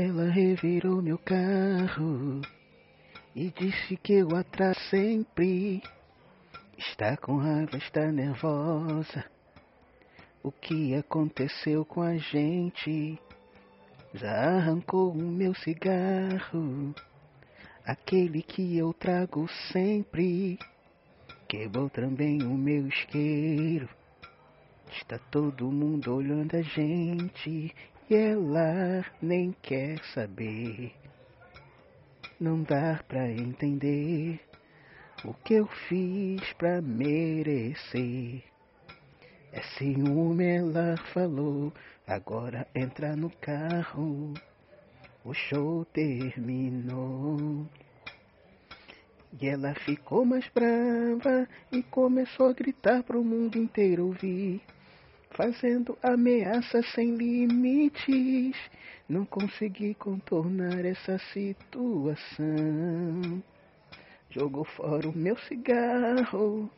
Ela revirou meu carro e disse que eu atraso sempre. Está com raiva, está nervosa. O que aconteceu com a gente? Já arrancou o meu cigarro, aquele que eu trago sempre. Quebrou também o meu isqueiro. Está todo mundo olhando a gente e ela nem quer saber. Não dá pra entender o que eu fiz pra merecer. É ciúme, ela falou. Agora entra no carro. O show terminou. E ela ficou mais brava e começou a gritar pro mundo inteiro ouvir fazendo ameaças sem limites. Não consegui contornar essa situação. Jogou fora o meu cigarro